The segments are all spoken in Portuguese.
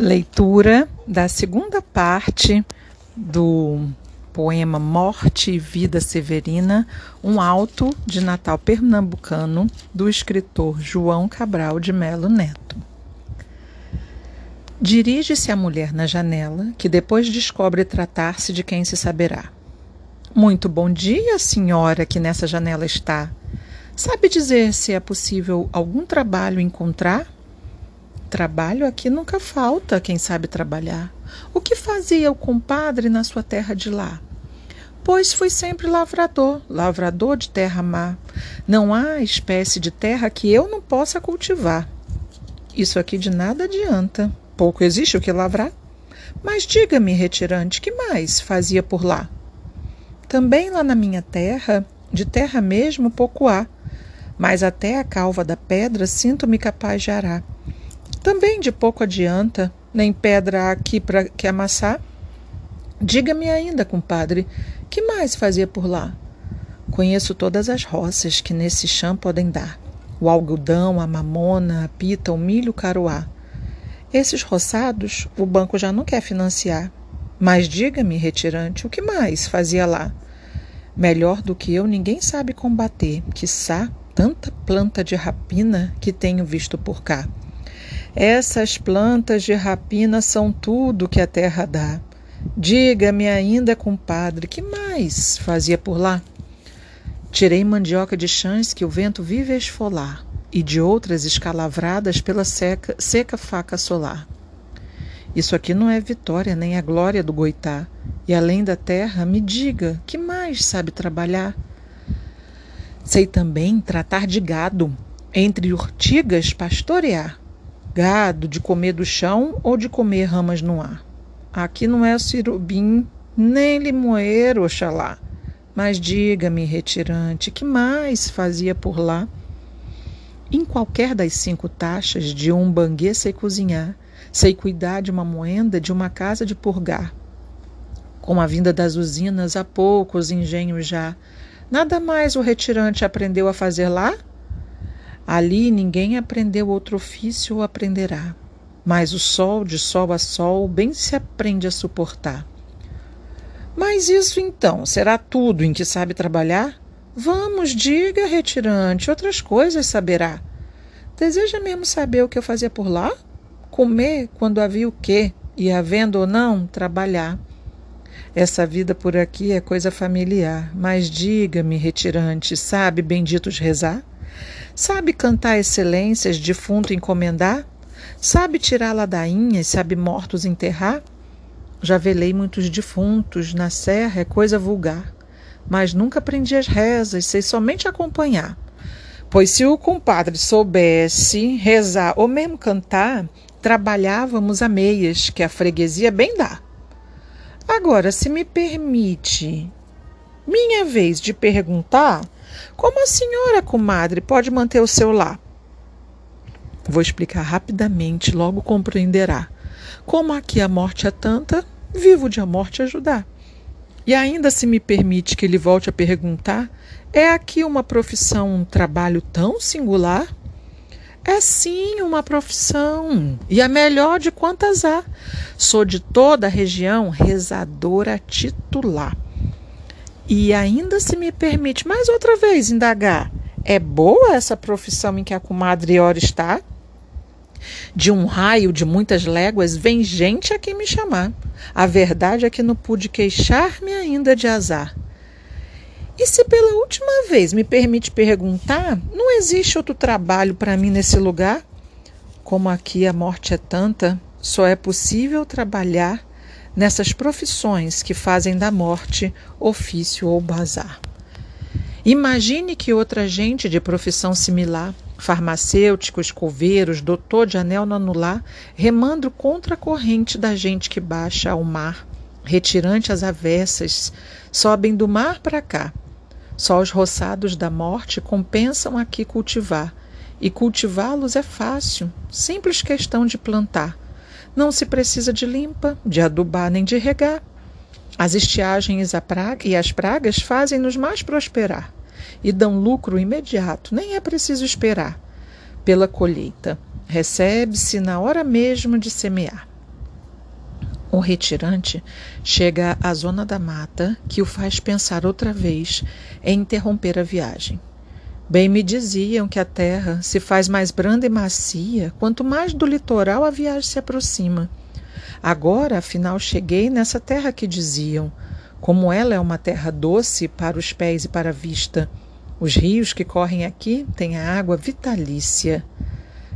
Leitura da segunda parte do poema Morte e Vida Severina, um alto de Natal pernambucano, do escritor João Cabral de Melo Neto. Dirige-se a mulher na janela, que depois descobre tratar-se de quem se saberá. Muito bom dia, senhora que nessa janela está. Sabe dizer se é possível algum trabalho encontrar? Trabalho aqui nunca falta quem sabe trabalhar. O que fazia o compadre na sua terra de lá? Pois fui sempre lavrador, lavrador de terra má. Não há espécie de terra que eu não possa cultivar. Isso aqui de nada adianta. Pouco existe o que lavrar. Mas diga-me, retirante, que mais fazia por lá? Também lá na minha terra, de terra mesmo, pouco há. Mas até a calva da pedra sinto-me capaz de arar. Também de pouco adianta, nem pedra aqui para que amassar. Diga-me ainda, compadre, que mais fazia por lá? Conheço todas as roças que nesse chão podem dar: o algodão, a mamona, a pita, o milho, o caroá. Esses roçados o banco já não quer financiar. Mas diga-me, retirante, o que mais fazia lá? Melhor do que eu ninguém sabe combater, quiçá tanta planta de rapina que tenho visto por cá. Essas plantas de rapina são tudo que a terra dá. Diga-me ainda, compadre, que mais fazia por lá? Tirei mandioca de chãs que o vento vive a esfolar e de outras escalavradas pela seca, seca faca solar. Isso aqui não é vitória nem a glória do Goitá. E além da terra, me diga, que mais sabe trabalhar? Sei também tratar de gado, entre urtigas pastorear gado, de comer do chão ou de comer ramas no ar. Aqui não é surubim nem limoeiro, oxalá. Mas diga-me, retirante, que mais fazia por lá? Em qualquer das cinco taxas de um banguê sei cozinhar, sei cuidar de uma moenda, de uma casa de purgar. Com a vinda das usinas, há poucos engenhos já. Nada mais o retirante aprendeu a fazer lá? Ali ninguém aprendeu outro ofício ou aprenderá, mas o sol, de sol a sol, bem se aprende a suportar. Mas isso então será tudo em que sabe trabalhar? Vamos, diga, retirante, outras coisas saberá. Deseja mesmo saber o que eu fazia por lá? Comer quando havia o quê, e havendo ou não, trabalhar. Essa vida por aqui é coisa familiar, mas diga-me, retirante, sabe benditos rezar? Sabe cantar excelências, defunto encomendar? Sabe tirar ladainhas, sabe mortos enterrar? Já velei muitos defuntos, na serra é coisa vulgar, mas nunca aprendi as rezas, sei somente acompanhar. Pois se o compadre soubesse rezar ou mesmo cantar, trabalhávamos a meias, que a freguesia bem dá. Agora, se me permite, minha vez de perguntar, como a senhora, comadre, pode manter o seu lar? Vou explicar rapidamente, logo compreenderá. Como aqui a morte é tanta, vivo de a morte ajudar. E ainda se me permite que ele volte a perguntar, é aqui uma profissão, um trabalho tão singular? É sim uma profissão, e a melhor de quantas há. Sou de toda a região rezadora titular. E ainda se me permite mais outra vez indagar: é boa essa profissão em que a comadre ora está? De um raio de muitas léguas vem gente a quem me chamar. A verdade é que não pude queixar-me ainda de azar. E se pela última vez me permite perguntar, não existe outro trabalho para mim nesse lugar? Como aqui a morte é tanta, só é possível trabalhar nessas profissões que fazem da morte ofício ou bazar. Imagine que outra gente de profissão similar, farmacêuticos, coveiros, doutor de anel no anular, remando contra a corrente da gente que baixa ao mar, retirante as avessas, sobem do mar para cá. Só os roçados da morte compensam aqui cultivar, e cultivá-los é fácil, simples questão de plantar não se precisa de limpa, de adubar nem de regar. As estiagens e as pragas fazem-nos mais prosperar e dão lucro imediato, nem é preciso esperar pela colheita. Recebe-se na hora mesmo de semear. O retirante chega à zona da mata que o faz pensar outra vez em interromper a viagem. Bem me diziam que a terra se faz mais branda e macia quanto mais do litoral a viagem se aproxima. Agora, afinal, cheguei nessa terra que diziam, como ela é uma terra doce para os pés e para a vista. Os rios que correm aqui têm a água vitalícia.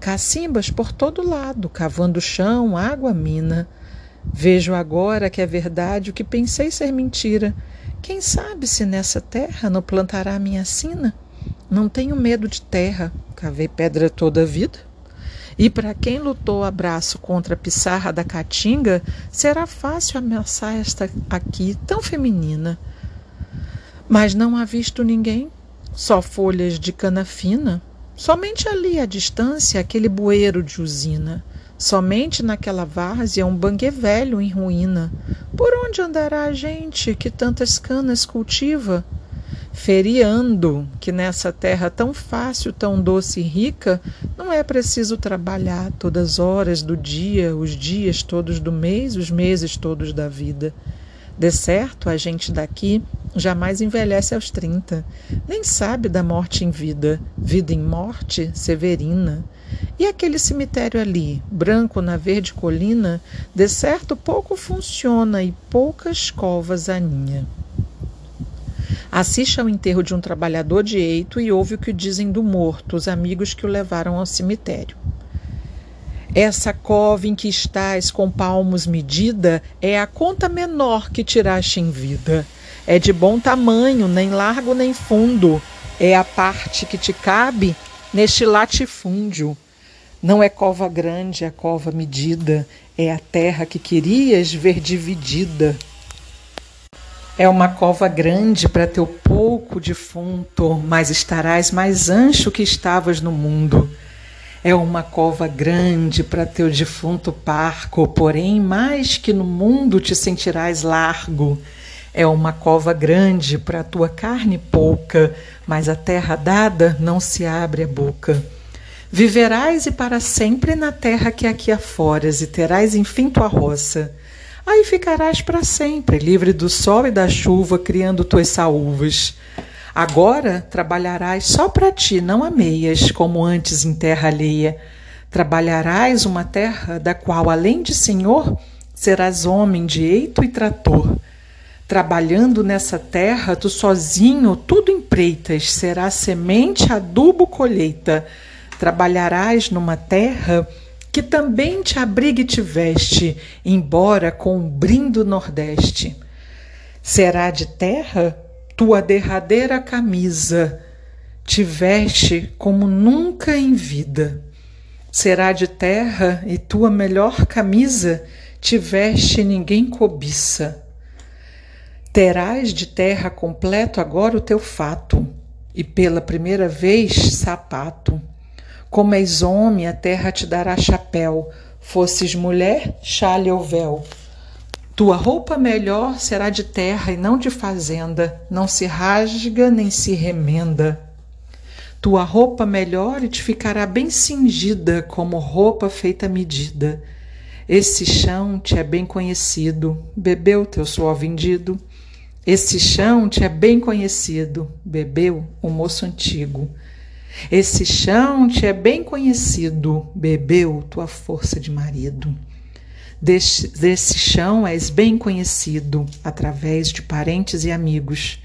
Cacimbas por todo lado, cavando chão, água, mina. Vejo agora que é verdade o que pensei ser mentira. Quem sabe se nessa terra não plantará minha sina? Não tenho medo de terra, cavei pedra toda a vida. E para quem lutou a braço contra a pissarra da caatinga, será fácil ameaçar esta aqui tão feminina. Mas não há visto ninguém, só folhas de cana fina. Somente ali à distância aquele bueiro de usina. Somente naquela várzea um bangue velho em ruína. Por onde andará a gente que tantas canas cultiva? Feriando que nessa terra tão fácil, tão doce e rica, não é preciso trabalhar todas as horas do dia, os dias todos do mês, os meses todos da vida. De certo, a gente daqui jamais envelhece aos 30, nem sabe da morte em vida, vida em morte, severina. E aquele cemitério ali, branco na verde colina, de certo pouco funciona e poucas covas aninha. Assiste ao enterro de um trabalhador de eito e ouve o que dizem do morto, os amigos que o levaram ao cemitério. Essa cova em que estás com palmos medida é a conta menor que tiraste em vida. É de bom tamanho, nem largo nem fundo. É a parte que te cabe neste latifúndio. Não é cova grande, é cova medida, é a terra que querias ver dividida. É uma cova grande para teu pouco defunto, mas estarás mais ancho que estavas no mundo. É uma cova grande para teu defunto parco, porém mais que no mundo te sentirás largo. É uma cova grande para tua carne pouca, mas a terra dada não se abre a boca. Viverás e para sempre na terra que aqui aforas, e terás enfim tua roça. Aí ficarás para sempre, livre do sol e da chuva, criando tuas saúvas. Agora trabalharás só para ti, não a meias, como antes em terra alheia. Trabalharás uma terra da qual, além de senhor, serás homem de eito e trator. Trabalhando nessa terra, tu sozinho tudo empreitas, será semente, adubo, colheita. Trabalharás numa terra que também te abrigue e te veste, embora com um brindo nordeste. Será de terra tua derradeira camisa, te veste como nunca em vida. Será de terra e tua melhor camisa te veste ninguém cobiça. Terás de terra completo agora o teu fato, e pela primeira vez sapato. Como és homem, a terra te dará chapéu. Fosses mulher, chale ou véu. Tua roupa melhor será de terra e não de fazenda, não se rasga nem se remenda. Tua roupa melhor e te ficará bem cingida, como roupa feita à medida. Esse chão te é bem conhecido, bebeu teu suor vendido. Esse chão te é bem conhecido, bebeu o moço antigo. Esse chão te é bem conhecido, bebeu tua força de marido. Desse, chão és bem conhecido através de parentes e amigos.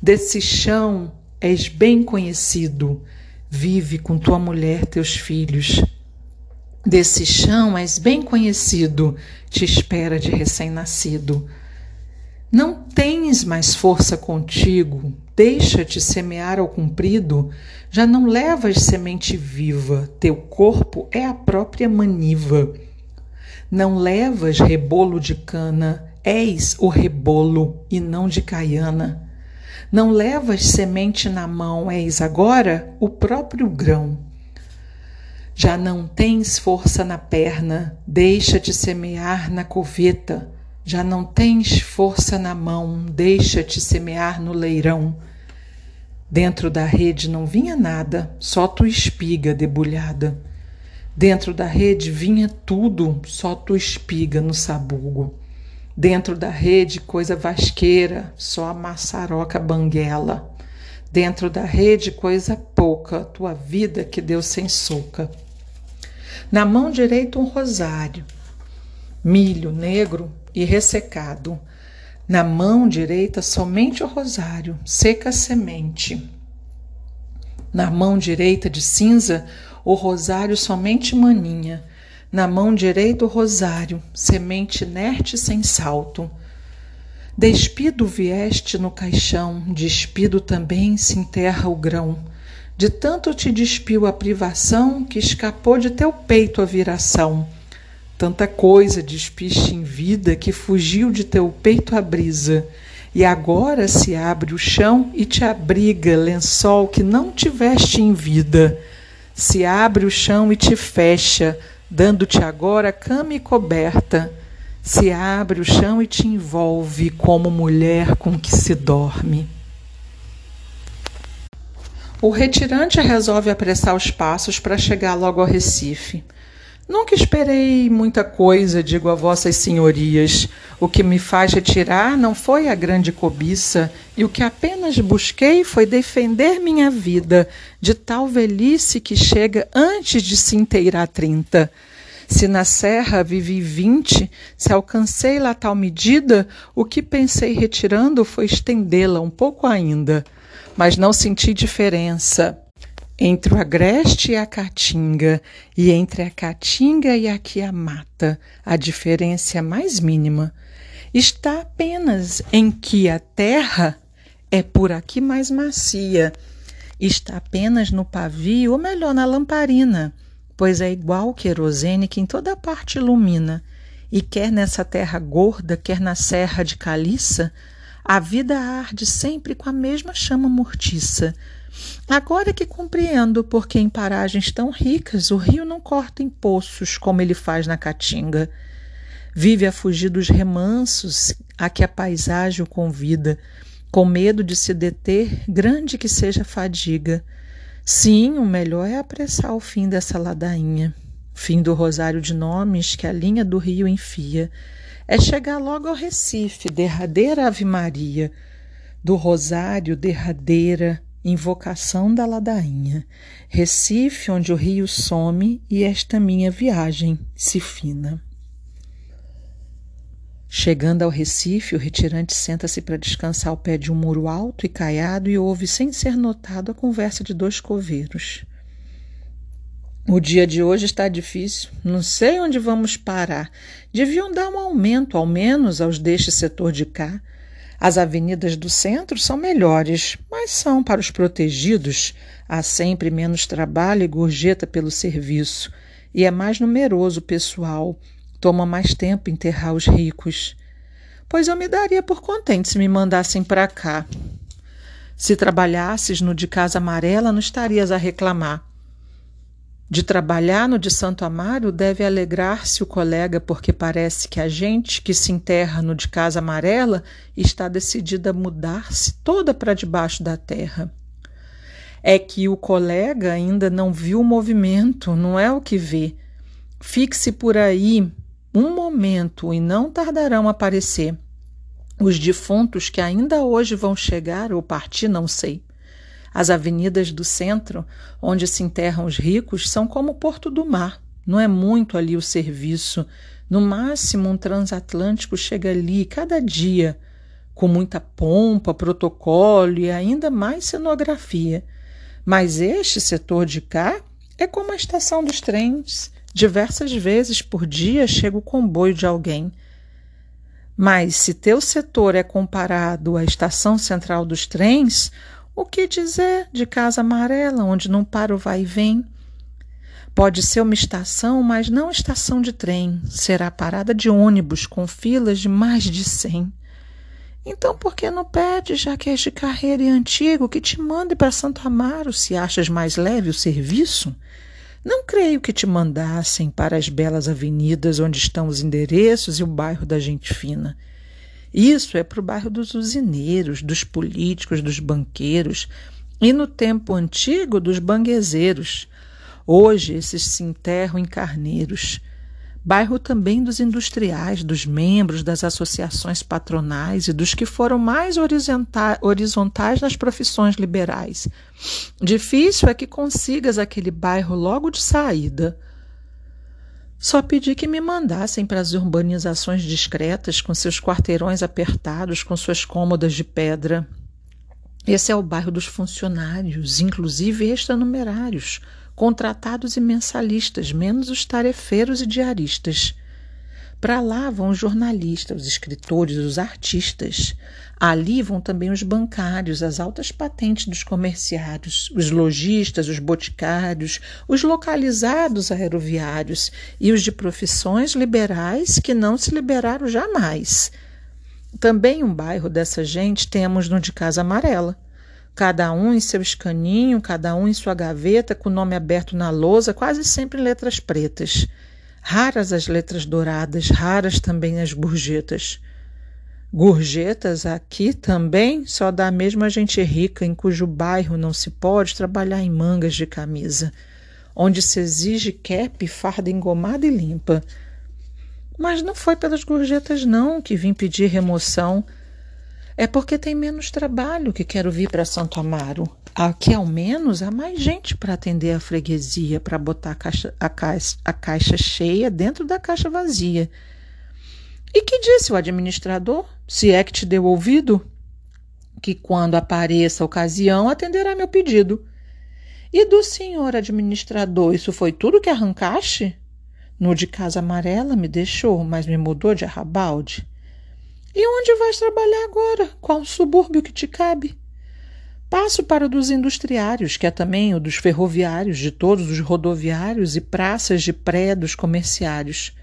Desse chão és bem conhecido, vive com tua mulher, teus filhos. Desse chão és bem conhecido, te espera de recém-nascido. Não tens mais força contigo, deixa-te semear ao comprido, já não levas semente viva, teu corpo é a própria maniva. Não levas rebolo de cana, és o rebolo e não de caiana. Não levas semente na mão, és agora o próprio grão. Já não tens força na perna, deixa-te semear na coveta já não tens força na mão, deixa-te semear no leirão. Dentro da rede não vinha nada, só tua espiga debulhada. Dentro da rede vinha tudo, só tua espiga no sabugo. Dentro da rede, coisa vasqueira, só a maçaroca banguela. Dentro da rede, coisa pouca, tua vida que deu sem soca. Na mão direita, um rosário, milho negro e ressecado. Na mão direita, somente o rosário, seca semente. Na mão direita de cinza, o rosário somente maninha na mão direita o rosário, semente inerte sem salto. Despido vieste no caixão, despido também se enterra o grão. De tanto te despiu a privação, que escapou de teu peito a viração. Tanta coisa despiste em vida, que fugiu de teu peito a brisa. E agora se abre o chão e te abriga, lençol que não tiveste em vida. Se abre o chão e te fecha, dando-te agora cama e coberta, se abre o chão e te envolve como mulher com que se dorme. O retirante resolve apressar os passos para chegar logo ao Recife. Nunca esperei muita coisa, digo a vossas senhorias. O que me faz retirar não foi a grande cobiça, e o que apenas busquei foi defender minha vida de tal velhice que chega antes de se inteirar trinta. Se na serra vivi vinte, se alcancei lá tal medida, o que pensei retirando foi estendê-la um pouco ainda. Mas não senti diferença entre o agreste e a caatinga, e entre a caatinga e a quiamata, a diferença é mais mínima. Está apenas em que a terra é por aqui mais macia, está apenas no pavio, ou melhor, na lamparina, pois é igual querosene que em toda parte ilumina, e quer nessa terra gorda, quer na serra de caliça, a vida arde sempre com a mesma chama mortiça, Agora que compreendo porque em paragens tão ricas o rio não corta em poços como ele faz na Caatinga. Vive a fugir dos remansos a que a paisagem o convida, com medo de se deter, grande que seja a fadiga. Sim, o melhor é apressar o fim dessa ladainha, fim do rosário de nomes que a linha do rio enfia. É chegar logo ao Recife, derradeira Ave Maria, do rosário derradeira Invocação da Ladainha, Recife, onde o rio some e esta minha viagem se fina. Chegando ao Recife, o retirante senta-se para descansar ao pé de um muro alto e caiado e ouve, sem ser notado, a conversa de dois coveiros. O dia de hoje está difícil. Não sei onde vamos parar. Deviam dar um aumento, ao menos, aos deste setor de cá. As avenidas do centro são melhores, mas são para os protegidos. Há sempre menos trabalho e gorjeta pelo serviço, e é mais numeroso o pessoal. Toma mais tempo enterrar os ricos. Pois eu me daria por contente se me mandassem para cá. Se trabalhasses no de Casa Amarela, não estarias a reclamar. De trabalhar no de Santo Amaro deve alegrar-se o colega, porque parece que a gente que se enterra no de Casa Amarela está decidida a mudar-se toda para debaixo da terra. É que o colega ainda não viu o movimento, não é o que vê. Fixe por aí um momento e não tardarão a aparecer. Os defuntos que ainda hoje vão chegar ou partir, não sei. As avenidas do centro, onde se enterram os ricos, são como o Porto do Mar. Não é muito ali o serviço. No máximo, um transatlântico chega ali cada dia, com muita pompa, protocolo e ainda mais cenografia. Mas este setor de cá é como a estação dos trens. Diversas vezes por dia chega o comboio de alguém. Mas se teu setor é comparado à estação central dos trens, o que dizer de Casa Amarela, onde não para o vai e vem? Pode ser uma estação, mas não estação de trem. Será parada de ônibus com filas de mais de cem. Então, por que não pede, já que és de carreira e antigo, que te mande para Santo Amaro, se achas mais leve o serviço? Não creio que te mandassem para as belas avenidas onde estão os endereços e o bairro da gente fina. Isso é para o bairro dos usineiros, dos políticos, dos banqueiros e no tempo antigo dos banguezeiros. Hoje esses se enterram em carneiros. Bairro também dos industriais, dos membros das associações patronais e dos que foram mais horizontais nas profissões liberais. Difícil é que consigas aquele bairro logo de saída. Só pedi que me mandassem para as urbanizações discretas, com seus quarteirões apertados, com suas cômodas de pedra. Esse é o bairro dos funcionários, inclusive extranumerários, contratados e mensalistas, menos os tarefeiros e diaristas. Para lá vão os jornalistas, os escritores, os artistas. Ali vão também os bancários, as altas patentes dos comerciários, os lojistas, os boticários, os localizados aeroviários e os de profissões liberais que não se liberaram jamais também um bairro dessa gente temos no de Casa Amarela. Cada um em seu escaninho, cada um em sua gaveta, com o nome aberto na lousa, quase sempre em letras pretas. Raras as letras douradas, raras também as gorjetas. Gorjetas aqui também só dá mesmo a gente rica, em cujo bairro não se pode trabalhar em mangas de camisa, onde se exige cap, farda engomada e limpa mas não foi pelas gorjetas, não, que vim pedir remoção. É porque tem menos trabalho que quero vir para Santo Amaro. Aqui, ao menos, há mais gente para atender a freguesia, para botar a caixa, a, caixa, a caixa cheia dentro da caixa vazia. E que disse o administrador, se é que te deu ouvido? Que quando apareça a ocasião atenderá meu pedido. E do senhor administrador, isso foi tudo que arrancaste? No de Casa Amarela me deixou, mas me mudou de arrabalde. E onde vais trabalhar agora? Qual subúrbio que te cabe? Passo para o dos industriários, que é também o dos ferroviários, de todos os rodoviários e praças de pré dos comerciários.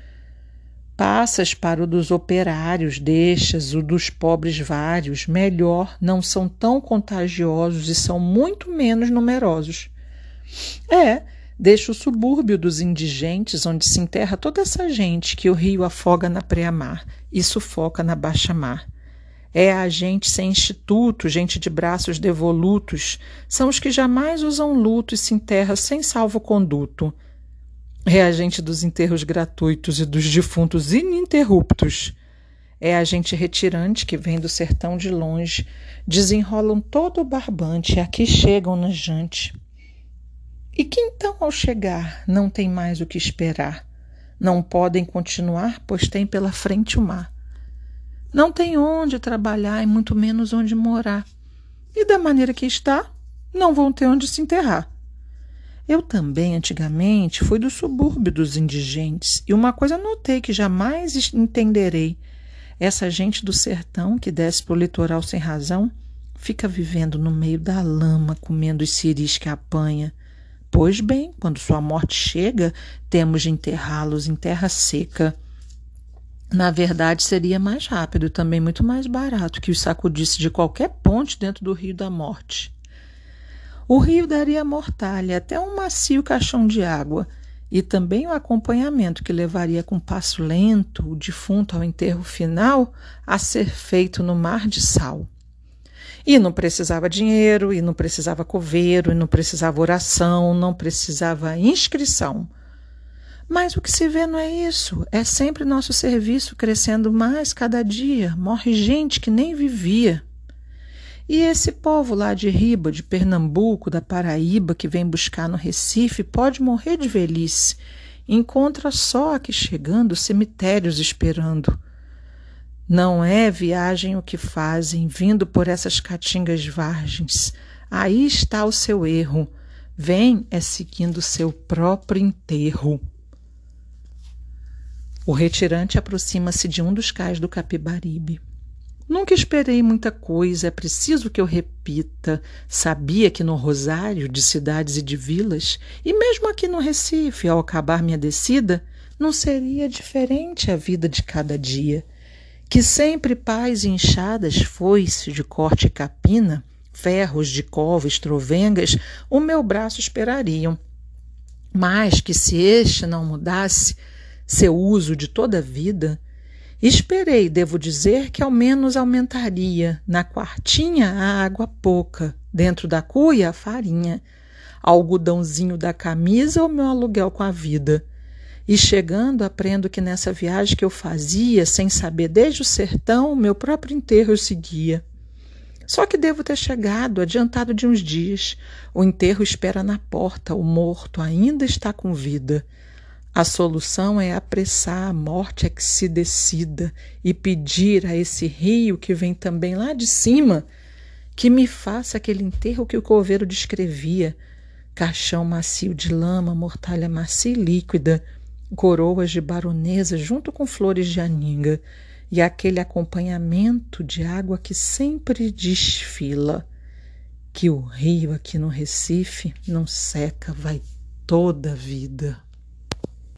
Passas para o dos operários, deixas o dos pobres vários, melhor, não são tão contagiosos e são muito menos numerosos. É, Deixa o subúrbio dos indigentes, onde se enterra toda essa gente que o rio afoga na pré-mar e sufoca na baixa-mar. É a gente sem instituto, gente de braços devolutos, são os que jamais usam luto e se enterra sem salvo-conduto. É a gente dos enterros gratuitos e dos defuntos ininterruptos. É a gente retirante que vem do sertão de longe, desenrolam todo o barbante aqui chegam na jante. E que então, ao chegar, não tem mais o que esperar. Não podem continuar, pois tem pela frente o mar. Não tem onde trabalhar e muito menos onde morar. E da maneira que está, não vão ter onde se enterrar. Eu também, antigamente, fui do subúrbio dos indigentes, e uma coisa notei que jamais entenderei. Essa gente do sertão que desce para o litoral sem razão fica vivendo no meio da lama, comendo os ciris que apanha Pois bem, quando sua morte chega, temos de enterrá-los em terra seca. Na verdade, seria mais rápido e também muito mais barato que os sacudisse de qualquer ponte dentro do rio da morte. O rio daria mortalha até um macio caixão de água e também o acompanhamento que levaria com passo lento o defunto ao enterro final a ser feito no mar de sal. E não precisava dinheiro, e não precisava coveiro, e não precisava oração, não precisava inscrição. Mas o que se vê não é isso. É sempre nosso serviço crescendo mais cada dia. Morre gente que nem vivia. E esse povo lá de Riba, de Pernambuco, da Paraíba, que vem buscar no Recife, pode morrer de velhice. Encontra só aqui chegando cemitérios esperando. Não é viagem o que fazem, vindo por essas caatingas vargens. Aí está o seu erro. Vem é seguindo seu próprio enterro. O retirante aproxima-se de um dos cais do Capibaribe. Nunca esperei muita coisa, é preciso que eu repita. Sabia que no Rosário, de cidades e de vilas, e mesmo aqui no Recife, ao acabar minha descida, não seria diferente a vida de cada dia que sempre pás e enxadas, foice de corte e capina, ferros de cova, estrovengas, o meu braço esperariam. Mas que se este não mudasse seu uso de toda a vida, esperei, devo dizer, que ao menos aumentaria na quartinha a água pouca, dentro da cuia a farinha, algodãozinho da camisa ou meu aluguel com a vida. E chegando, aprendo que nessa viagem que eu fazia, sem saber desde o sertão, meu próprio enterro eu seguia. Só que devo ter chegado, adiantado de uns dias. O enterro espera na porta, o morto ainda está com vida. A solução é apressar a morte a que se decida e pedir a esse rio que vem também lá de cima que me faça aquele enterro que o coveiro descrevia: caixão macio de lama, mortalha macia e líquida, coroas de baronesa junto com flores de aninga e aquele acompanhamento de água que sempre desfila. Que o rio aqui no Recife não seca, vai toda a vida.